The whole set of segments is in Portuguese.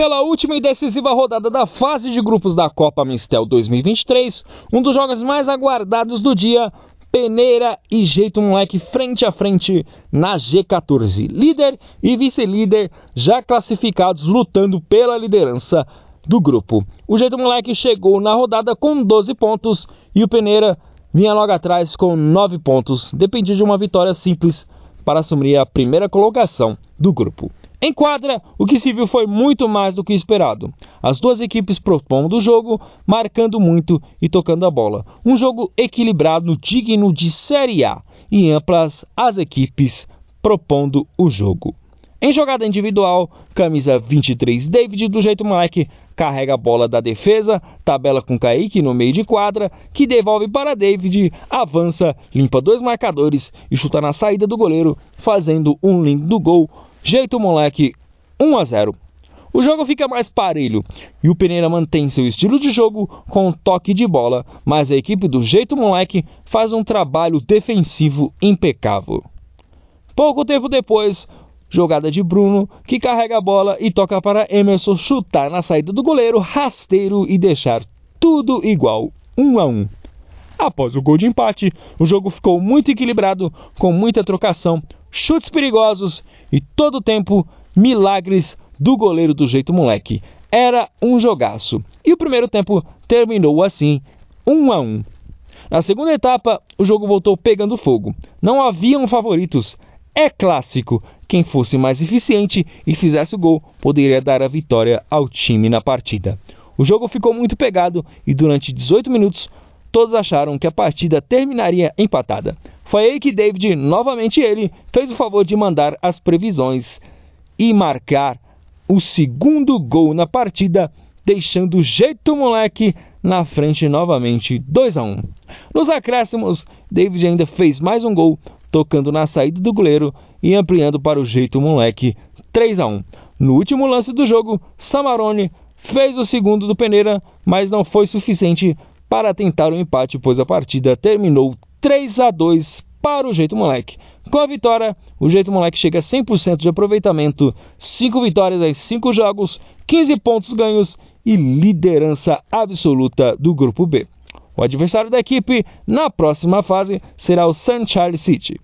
Pela última e decisiva rodada da fase de grupos da Copa Mistel 2023, um dos jogos mais aguardados do dia, Peneira e Jeito Moleque frente a frente na G14. Líder e vice-líder já classificados lutando pela liderança do grupo. O Jeito Moleque chegou na rodada com 12 pontos e o Peneira vinha logo atrás com 9 pontos. Dependia de uma vitória simples para assumir a primeira colocação do grupo. Em quadra, o que se viu foi muito mais do que esperado. As duas equipes propondo o jogo, marcando muito e tocando a bola. Um jogo equilibrado, digno de Série A e amplas as equipes propondo o jogo. Em jogada individual, camisa 23 David do jeito moleque carrega a bola da defesa, tabela com Kaique no meio de quadra, que devolve para David, avança, limpa dois marcadores e chuta na saída do goleiro, fazendo um link do gol Jeito moleque 1 a 0. O jogo fica mais parelho e o Pereira mantém seu estilo de jogo com um toque de bola, mas a equipe do Jeito Moleque faz um trabalho defensivo impecável. Pouco tempo depois, jogada de Bruno, que carrega a bola e toca para Emerson chutar na saída do goleiro rasteiro e deixar tudo igual, 1 a 1. Após o gol de empate, o jogo ficou muito equilibrado, com muita trocação, chutes perigosos e todo o tempo milagres do goleiro do jeito moleque. Era um jogaço. E o primeiro tempo terminou assim, 1 um a 1. Um. Na segunda etapa, o jogo voltou pegando fogo. Não haviam favoritos. É clássico. Quem fosse mais eficiente e fizesse o gol poderia dar a vitória ao time na partida. O jogo ficou muito pegado e durante 18 minutos todos acharam que a partida terminaria empatada. Foi aí que David, novamente ele, fez o favor de mandar as previsões e marcar o segundo gol na partida, deixando o jeito moleque na frente novamente 2 a 1. Nos acréscimos, David ainda fez mais um gol, tocando na saída do goleiro e ampliando para o jeito moleque 3 a 1. No último lance do jogo, Samarone fez o segundo do Peneira, mas não foi suficiente para tentar o um empate, pois a partida terminou 3 a 2 para o Jeito Moleque. Com a vitória, o Jeito Moleque chega a 100% de aproveitamento, 5 vitórias em 5 jogos, 15 pontos ganhos e liderança absoluta do Grupo B. O adversário da equipe na próxima fase será o St. Charles City.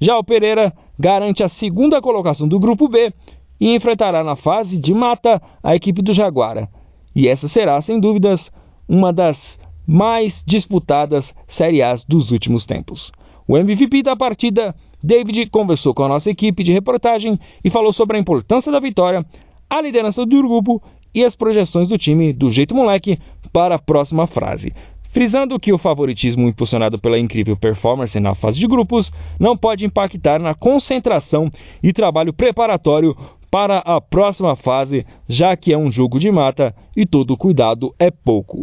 Já o Pereira garante a segunda colocação do Grupo B e enfrentará na fase de mata a equipe do Jaguara. E essa será, sem dúvidas, uma das mais disputadas Série A dos últimos tempos. O MVP da partida, David, conversou com a nossa equipe de reportagem e falou sobre a importância da vitória, a liderança do grupo e as projeções do time do jeito moleque para a próxima frase. Frisando que o favoritismo impulsionado pela incrível performance na fase de grupos não pode impactar na concentração e trabalho preparatório para a próxima fase, já que é um jogo de mata e todo cuidado é pouco.